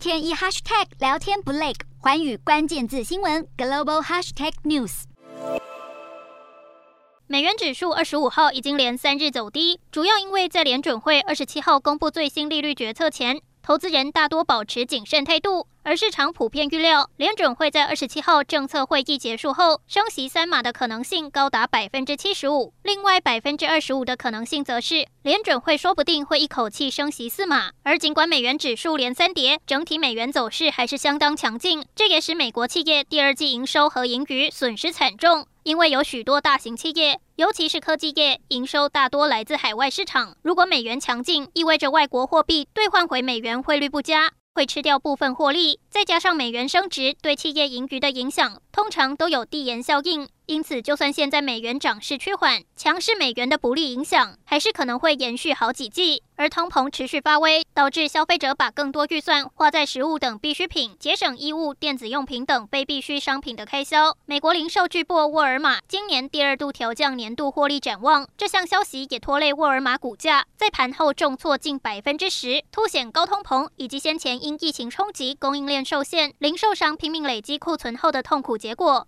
天一 hashtag 聊天不累，环宇关键字新闻 global hashtag news。美元指数二十五号已经连三日走低，主要因为在联准会二十七号公布最新利率决策前，投资人大多保持谨慎态度，而市场普遍预料联准会在二十七号政策会议结束后升息三码的可能性高达百分之七十五。另外百分之二十五的可能性则是联准会说不定会一口气升息四码。而尽管美元指数连三跌，整体美元走势还是相当强劲，这也使美国企业第二季营收和盈余损失惨重，因为有许多大型企业，尤其是科技业，营收大多来自海外市场。如果美元强劲，意味着外国货币兑换回美元。汇率不佳，会吃掉部分获利，再加上美元升值对企业盈余的影响，通常都有递延效应。因此，就算现在美元涨势趋缓，强势美元的不利影响还是可能会延续好几季。而通膨持续发威，导致消费者把更多预算花在食物等必需品，节省衣物、电子用品等非必需商品的开销。美国零售巨擘沃尔玛今年第二度调降年度获利展望，这项消息也拖累沃尔玛股价在盘后重挫近百分之十，凸显高通膨以及先前因疫情冲击供应链受限，零售商拼命累积库存后的痛苦结果。